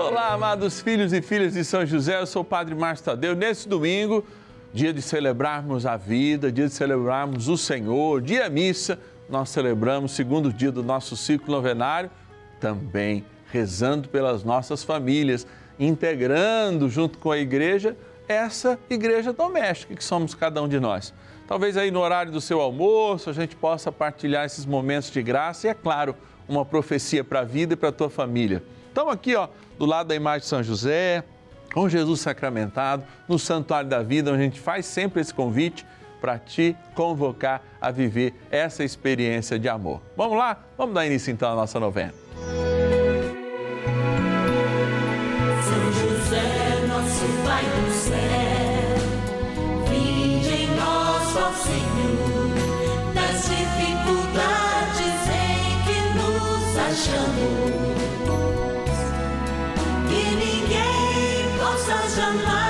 Olá, amados filhos e filhas de São José, eu sou o Padre Márcio Tadeu. Nesse domingo, dia de celebrarmos a vida, dia de celebrarmos o Senhor, dia missa, nós celebramos o segundo dia do nosso ciclo novenário, também rezando pelas nossas famílias, integrando junto com a igreja essa igreja doméstica que somos cada um de nós. Talvez aí no horário do seu almoço a gente possa partilhar esses momentos de graça e, é claro, uma profecia para a vida e para a tua família. Estamos aqui, ó, do lado da imagem de São José, com Jesus sacramentado, no Santuário da Vida, onde a gente faz sempre esse convite para te convocar a viver essa experiência de amor. Vamos lá? Vamos dar início então à nossa novena. São José, nosso Pai do céu, vinde em nós, ó Senhor, das dificuldades em que nos achamos. Possa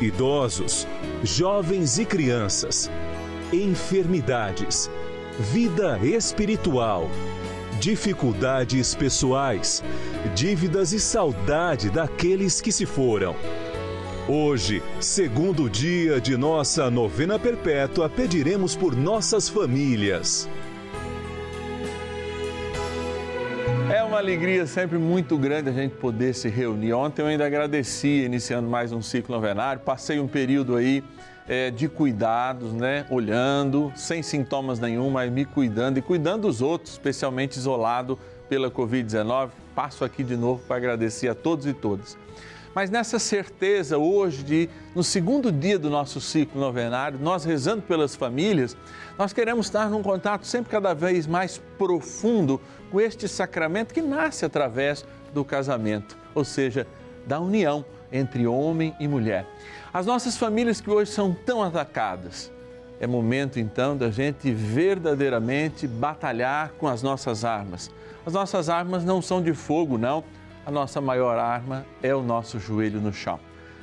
idosos, jovens e crianças, enfermidades, vida espiritual, dificuldades pessoais, dívidas e saudade daqueles que se foram. Hoje, segundo dia de nossa novena perpétua, pediremos por nossas famílias. Uma alegria sempre muito grande a gente poder se reunir. Ontem eu ainda agradeci, iniciando mais um ciclo novenário. Passei um período aí é, de cuidados, né? Olhando, sem sintomas nenhum, mas me cuidando e cuidando dos outros, especialmente isolado pela Covid-19. Passo aqui de novo para agradecer a todos e todas. Mas nessa certeza hoje de, no segundo dia do nosso ciclo novenário, nós rezando pelas famílias, nós queremos estar num contato sempre cada vez mais profundo com este sacramento que nasce através do casamento, ou seja, da união entre homem e mulher. As nossas famílias que hoje são tão atacadas, é momento então da gente verdadeiramente batalhar com as nossas armas. As nossas armas não são de fogo, não. A nossa maior arma é o nosso joelho no chão.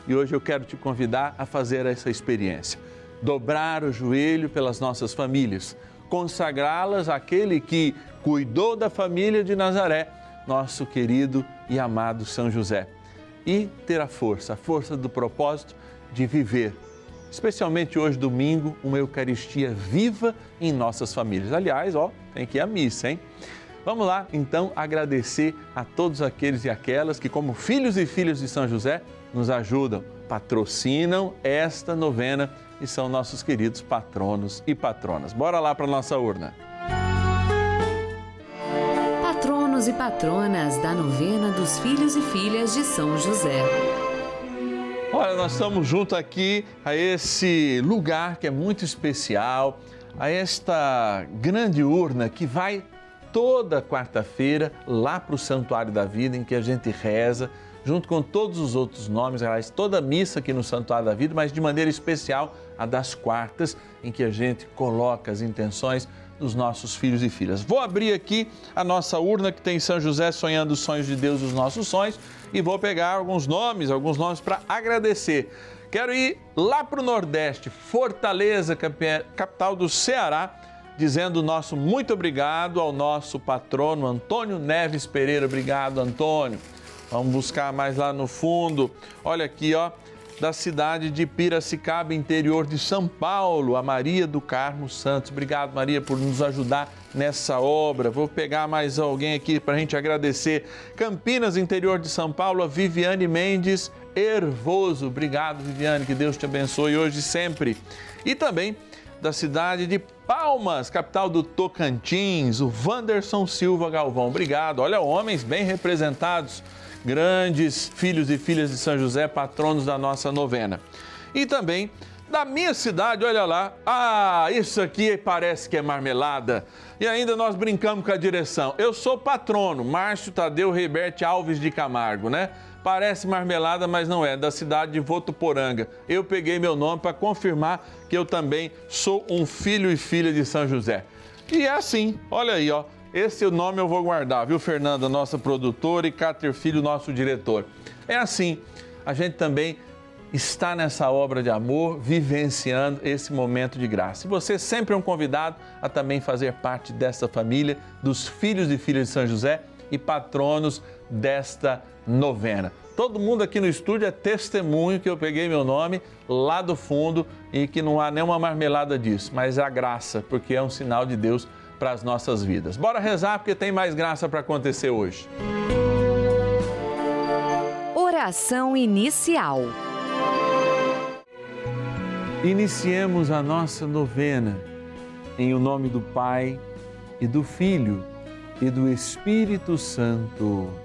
E hoje eu quero te convidar a fazer essa experiência. Dobrar o joelho pelas nossas famílias, consagrá-las àquele que cuidou da família de Nazaré, nosso querido e amado São José. E ter a força, a força do propósito de viver especialmente hoje, domingo, uma Eucaristia viva em nossas famílias. Aliás, ó, tem que ir à missa, hein? Vamos lá, então, agradecer a todos aqueles e aquelas que, como filhos e filhas de São José, nos ajudam, patrocinam esta novena e são nossos queridos patronos e patronas. Bora lá para nossa urna. Patronos e patronas da novena dos filhos e filhas de São José. Olha, nós estamos juntos aqui a esse lugar que é muito especial, a esta grande urna que vai toda quarta-feira lá para o Santuário da Vida, em que a gente reza, junto com todos os outros nomes, aliás, toda missa aqui no Santuário da Vida, mas de maneira especial a das quartas, em que a gente coloca as intenções dos nossos filhos e filhas. Vou abrir aqui a nossa urna que tem São José sonhando os sonhos de Deus, os nossos sonhos, e vou pegar alguns nomes, alguns nomes para agradecer. Quero ir lá para o Nordeste, Fortaleza, capital do Ceará, dizendo o nosso muito obrigado ao nosso patrono Antônio Neves Pereira. Obrigado, Antônio. Vamos buscar mais lá no fundo. Olha aqui, ó, da cidade de Piracicaba, interior de São Paulo, a Maria do Carmo Santos. Obrigado, Maria, por nos ajudar nessa obra. Vou pegar mais alguém aqui para a gente agradecer. Campinas, interior de São Paulo, a Viviane Mendes Hervoso. Obrigado, Viviane, que Deus te abençoe hoje e sempre. E também da cidade de Palmas, capital do Tocantins, o Wanderson Silva Galvão. Obrigado. Olha, homens bem representados, grandes filhos e filhas de São José, patronos da nossa novena. E também da minha cidade, olha lá. Ah, isso aqui parece que é marmelada. E ainda nós brincamos com a direção. Eu sou patrono, Márcio Tadeu Reberte Alves de Camargo, né? Parece marmelada, mas não é, da cidade de Votuporanga. Eu peguei meu nome para confirmar que eu também sou um filho e filha de São José. E é assim, olha aí, ó. Esse nome eu vou guardar, viu, Fernanda, nossa produtora, e Cáter Filho, nosso diretor. É assim, a gente também está nessa obra de amor, vivenciando esse momento de graça. E você sempre é um convidado a também fazer parte dessa família, dos filhos e filhas de São José e patronos desta novena. Todo mundo aqui no estúdio é testemunho que eu peguei meu nome lá do fundo e que não há nenhuma marmelada disso, mas é a graça, porque é um sinal de Deus para as nossas vidas. Bora rezar porque tem mais graça para acontecer hoje. Oração inicial. Iniciemos a nossa novena em o nome do Pai e do Filho e do Espírito Santo.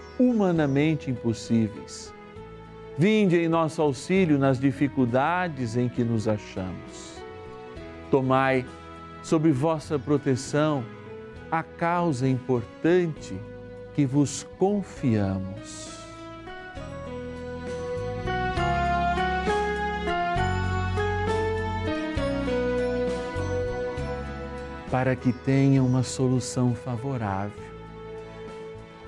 humanamente impossíveis. Vinde em nosso auxílio nas dificuldades em que nos achamos. Tomai sob vossa proteção a causa importante que vos confiamos. Para que tenha uma solução favorável.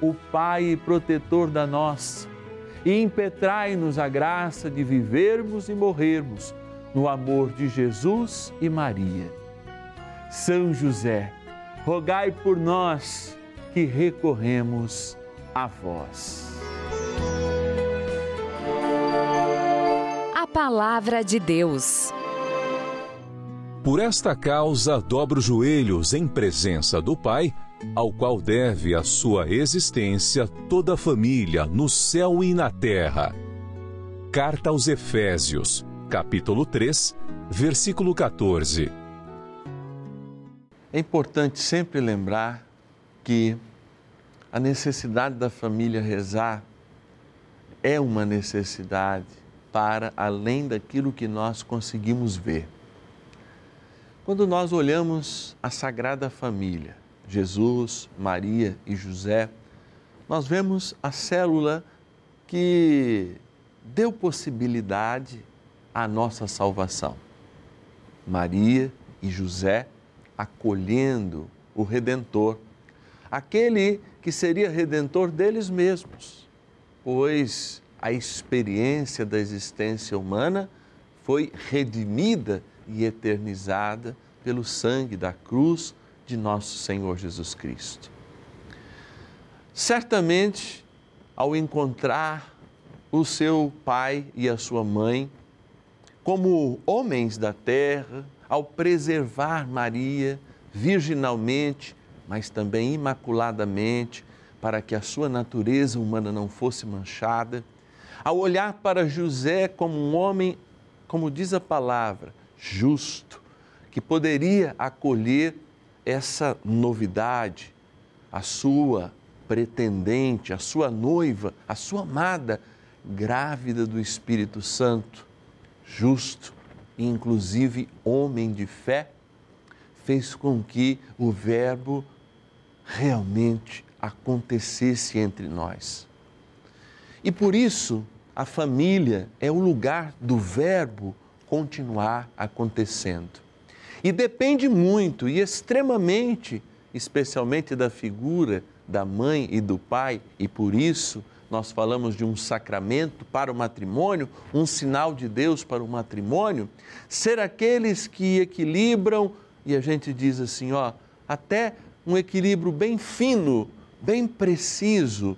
o Pai e protetor da nossa, e impetrai-nos a graça de vivermos e morrermos no amor de Jesus e Maria. São José, rogai por nós que recorremos a vós. A palavra de Deus. Por esta causa, dobro os joelhos em presença do Pai, ao qual deve a sua existência toda a família no céu e na terra. Carta aos Efésios, capítulo 3, versículo 14. É importante sempre lembrar que a necessidade da família rezar é uma necessidade para além daquilo que nós conseguimos ver. Quando nós olhamos a Sagrada Família, Jesus, Maria e José, nós vemos a célula que deu possibilidade à nossa salvação. Maria e José acolhendo o Redentor, aquele que seria redentor deles mesmos, pois a experiência da existência humana foi redimida e eternizada pelo sangue da cruz de nosso Senhor Jesus Cristo. Certamente, ao encontrar o seu pai e a sua mãe, como homens da terra, ao preservar Maria virginalmente, mas também imaculadamente, para que a sua natureza humana não fosse manchada, ao olhar para José como um homem, como diz a palavra, justo, que poderia acolher essa novidade, a sua pretendente, a sua noiva, a sua amada, grávida do Espírito Santo, justo e inclusive homem de fé, fez com que o Verbo realmente acontecesse entre nós. E por isso, a família é o lugar do Verbo continuar acontecendo. E depende muito e extremamente, especialmente da figura da mãe e do pai, e por isso nós falamos de um sacramento para o matrimônio, um sinal de Deus para o matrimônio, ser aqueles que equilibram, e a gente diz assim, ó, até um equilíbrio bem fino, bem preciso,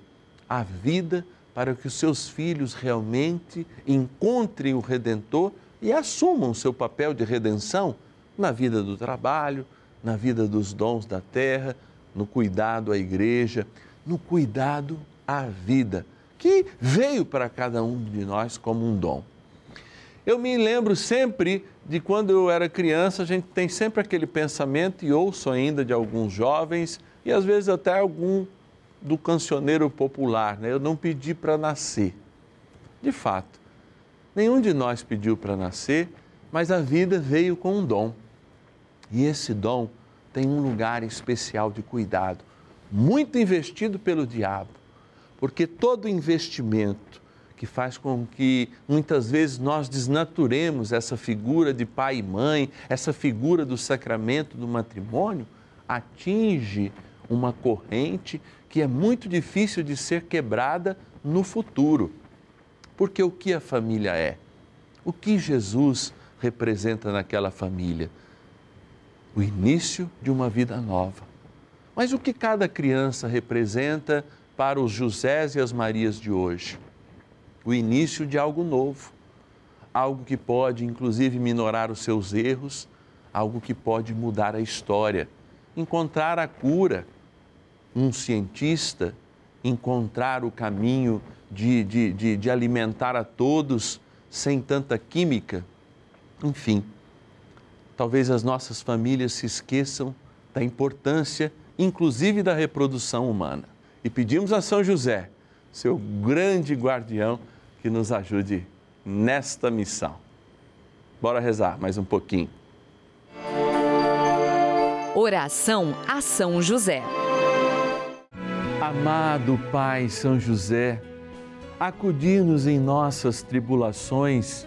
a vida para que os seus filhos realmente encontrem o Redentor e assumam seu papel de redenção na vida do trabalho, na vida dos dons da terra, no cuidado à igreja, no cuidado à vida, que veio para cada um de nós como um dom. Eu me lembro sempre de quando eu era criança, a gente tem sempre aquele pensamento, e ouço ainda de alguns jovens, e às vezes até algum do cancioneiro popular, né? Eu não pedi para nascer. De fato, nenhum de nós pediu para nascer, mas a vida veio com um dom. E esse dom tem um lugar especial de cuidado, muito investido pelo diabo, porque todo investimento que faz com que muitas vezes nós desnaturemos essa figura de pai e mãe, essa figura do sacramento do matrimônio, atinge uma corrente que é muito difícil de ser quebrada no futuro. Porque o que a família é? O que Jesus representa naquela família? O início de uma vida nova. Mas o que cada criança representa para os Josés e as Marias de hoje? O início de algo novo, algo que pode inclusive minorar os seus erros, algo que pode mudar a história, encontrar a cura um cientista encontrar o caminho de, de, de, de, alimentar a todos sem tanta química. Enfim, talvez as nossas famílias se esqueçam da importância, inclusive da reprodução humana. E pedimos a São José, seu grande guardião, que nos ajude nesta missão. Bora rezar mais um pouquinho. Oração a São José. Amado Pai São José, acudir-nos em nossas tribulações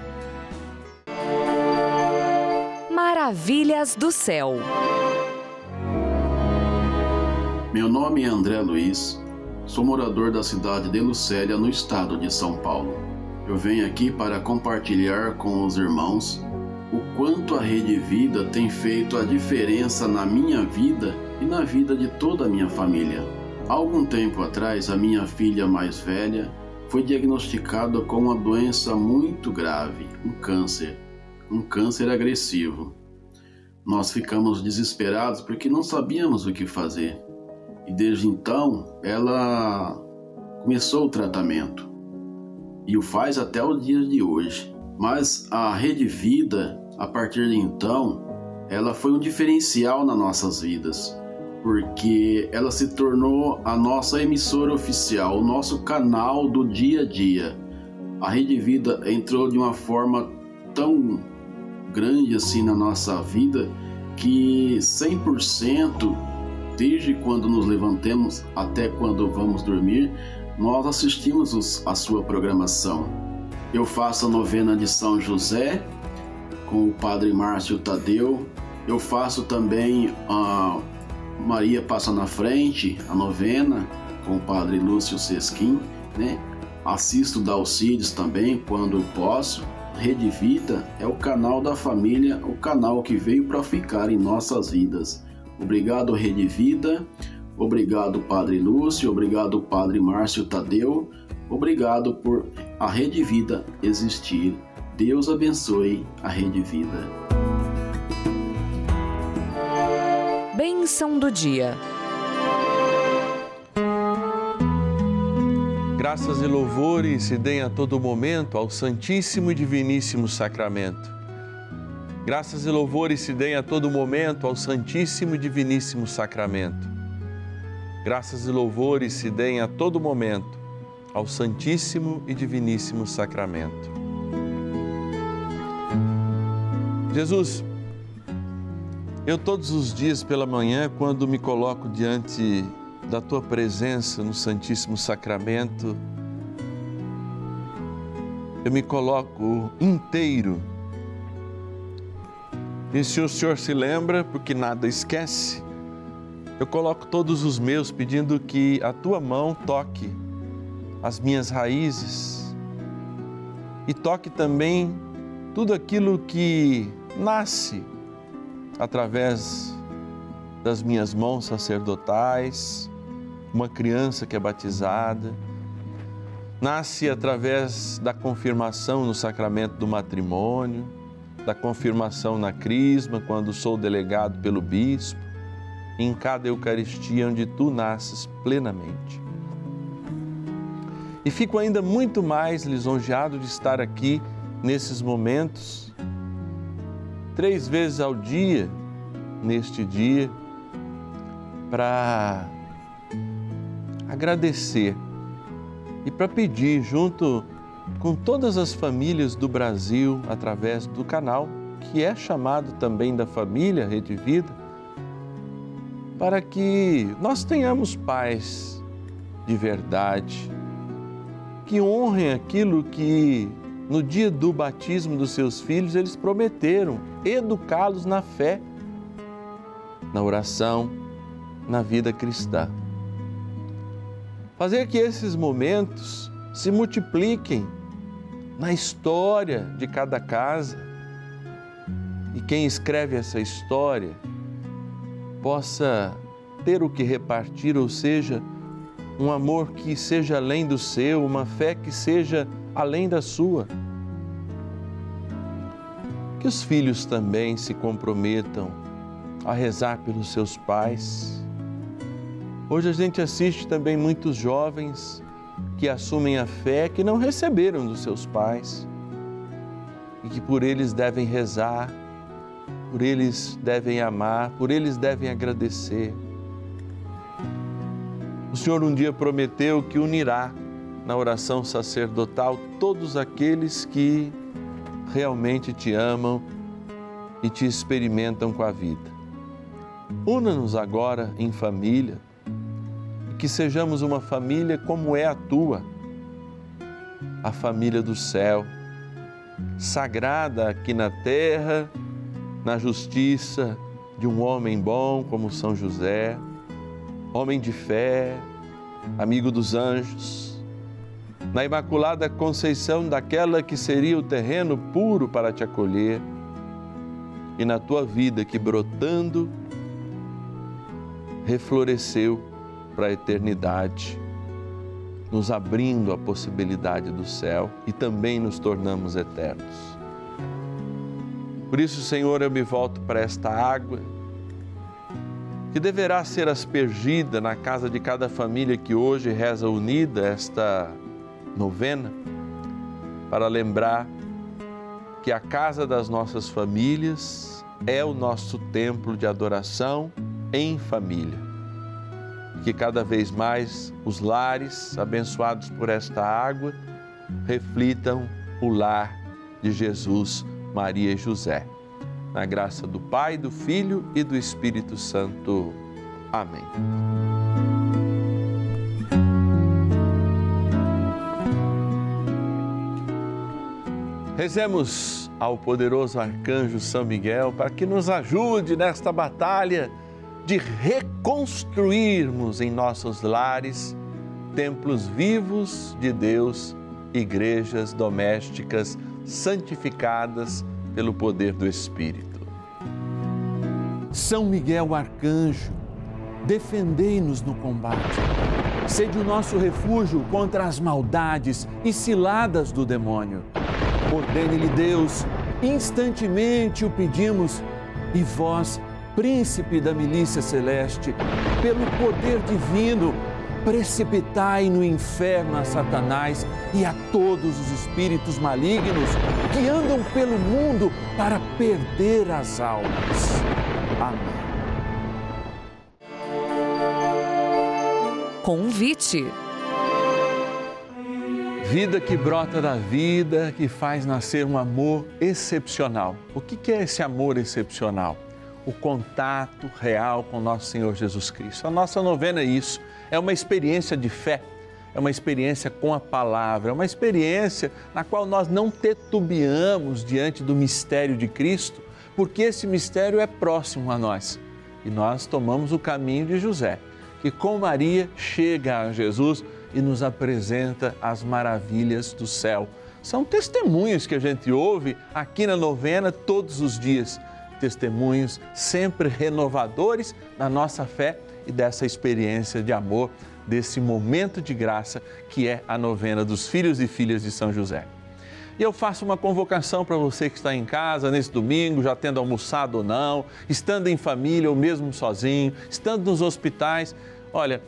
Maravilhas do céu. Meu nome é André Luiz, sou morador da cidade de Lucélia, no estado de São Paulo. Eu venho aqui para compartilhar com os irmãos o quanto a Rede Vida tem feito a diferença na minha vida e na vida de toda a minha família. Há algum tempo atrás, a minha filha mais velha foi diagnosticada com uma doença muito grave, um câncer, um câncer agressivo. Nós ficamos desesperados porque não sabíamos o que fazer. E desde então, ela começou o tratamento e o faz até os dias de hoje. Mas a Rede Vida, a partir de então, ela foi um diferencial nas nossas vidas, porque ela se tornou a nossa emissora oficial, o nosso canal do dia a dia. A Rede Vida entrou de uma forma tão grande assim na nossa vida que 100% desde quando nos levantamos até quando vamos dormir, nós assistimos os, a sua programação. Eu faço a novena de São José com o Padre Márcio Tadeu. Eu faço também a Maria Passa na Frente, a novena com o Padre Lúcio Sesquim, né? Assisto Dalcides também quando posso. Rede Vida é o canal da família, o canal que veio para ficar em nossas vidas. Obrigado, Rede Vida. Obrigado, Padre Lúcio. Obrigado, Padre Márcio Tadeu. Obrigado por a Rede Vida existir. Deus abençoe a Rede Vida. Bênção do dia. Graças e louvores se deem a todo momento ao Santíssimo e Diviníssimo Sacramento. Graças e louvores se deem a todo momento ao Santíssimo e Diviníssimo Sacramento. Graças e louvores se deem a todo momento ao Santíssimo e Diviníssimo Sacramento. Jesus, eu todos os dias pela manhã, quando me coloco diante da tua presença no Santíssimo Sacramento, eu me coloco inteiro. E se o Senhor se lembra, porque nada esquece, eu coloco todos os meus pedindo que a tua mão toque as minhas raízes e toque também tudo aquilo que nasce através das minhas mãos sacerdotais, uma criança que é batizada, nasce através da confirmação no sacramento do matrimônio, da confirmação na crisma, quando sou delegado pelo bispo, em cada Eucaristia onde tu nasces plenamente. E fico ainda muito mais lisonjeado de estar aqui nesses momentos, três vezes ao dia, neste dia, para agradecer. E para pedir, junto com todas as famílias do Brasil, através do canal, que é chamado também da família Rede Vida, para que nós tenhamos paz de verdade, que honrem aquilo que no dia do batismo dos seus filhos eles prometeram, educá-los na fé, na oração, na vida cristã fazer que esses momentos se multipliquem na história de cada casa e quem escreve essa história possa ter o que repartir, ou seja, um amor que seja além do seu, uma fé que seja além da sua. Que os filhos também se comprometam a rezar pelos seus pais Hoje a gente assiste também muitos jovens que assumem a fé que não receberam dos seus pais e que por eles devem rezar, por eles devem amar, por eles devem agradecer. O Senhor um dia prometeu que unirá na oração sacerdotal todos aqueles que realmente te amam e te experimentam com a vida. Una-nos agora em família que sejamos uma família como é a tua, a família do céu, sagrada aqui na terra, na justiça de um homem bom como São José, homem de fé, amigo dos anjos, na imaculada conceição daquela que seria o terreno puro para te acolher, e na tua vida que brotando refloresceu para a eternidade, nos abrindo a possibilidade do céu e também nos tornamos eternos. Por isso, Senhor, eu me volto para esta água que deverá ser aspergida na casa de cada família que hoje reza unida esta novena, para lembrar que a casa das nossas famílias é o nosso templo de adoração em família. Que cada vez mais os lares abençoados por esta água reflitam o lar de Jesus, Maria e José. Na graça do Pai, do Filho e do Espírito Santo. Amém. Rezemos ao poderoso arcanjo São Miguel para que nos ajude nesta batalha de reconstruirmos em nossos lares templos vivos de Deus, igrejas domésticas santificadas pelo poder do Espírito. São Miguel arcanjo, defendei-nos no combate. Sede o nosso refúgio contra as maldades e ciladas do demônio. Ordene-lhe Deus, instantemente o pedimos, e vós, príncipe da milícia celeste, pelo poder divino, precipitai no inferno a Satanás e a todos os espíritos malignos que andam pelo mundo para perder as almas. Amém. Convite. Vida que brota da vida, que faz nascer um amor excepcional. O que que é esse amor excepcional? O contato real com nosso Senhor Jesus Cristo. A nossa novena é isso, é uma experiência de fé, é uma experiência com a palavra, é uma experiência na qual nós não titubeamos diante do mistério de Cristo, porque esse mistério é próximo a nós. E nós tomamos o caminho de José, que com Maria chega a Jesus e nos apresenta as maravilhas do céu. São testemunhos que a gente ouve aqui na novena todos os dias. Testemunhos sempre renovadores da nossa fé e dessa experiência de amor, desse momento de graça que é a novena dos filhos e filhas de São José. E eu faço uma convocação para você que está em casa nesse domingo, já tendo almoçado ou não, estando em família ou mesmo sozinho, estando nos hospitais. Olha,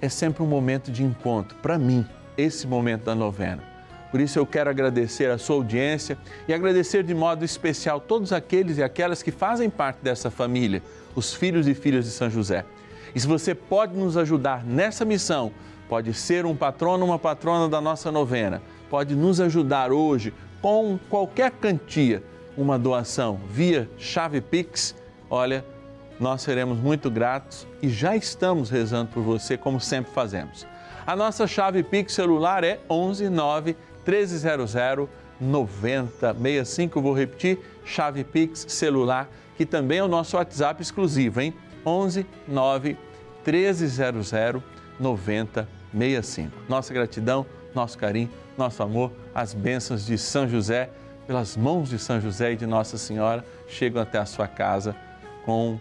é sempre um momento de encontro, para mim, esse momento da novena. Por isso eu quero agradecer a sua audiência e agradecer de modo especial todos aqueles e aquelas que fazem parte dessa família, os filhos e filhas de São José. E se você pode nos ajudar nessa missão, pode ser um patrono ou uma patrona da nossa novena, pode nos ajudar hoje com qualquer quantia, uma doação via chave Pix, olha, nós seremos muito gratos e já estamos rezando por você, como sempre fazemos. A nossa chave Pix celular é 11 9 1300 9065. Vou repetir, chave Pix celular, que também é o nosso WhatsApp exclusivo, hein? 11 9 1300 9065. Nossa gratidão, nosso carinho, nosso amor, as bênçãos de São José, pelas mãos de São José e de Nossa Senhora, chegam até a sua casa com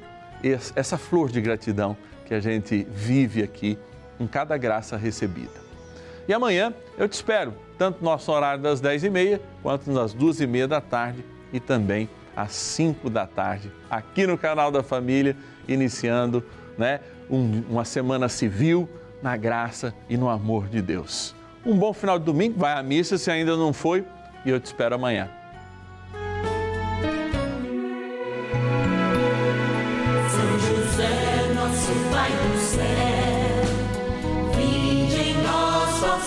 essa flor de gratidão que a gente vive aqui em cada graça recebida. E amanhã eu te espero, tanto no nosso horário das 10h30, quanto nas 2h30 da tarde e também às 5 da tarde, aqui no canal da Família, iniciando né, um, uma semana civil na graça e no amor de Deus. Um bom final de domingo, vai à missa se ainda não foi, e eu te espero amanhã. São José, nosso Pai do céu,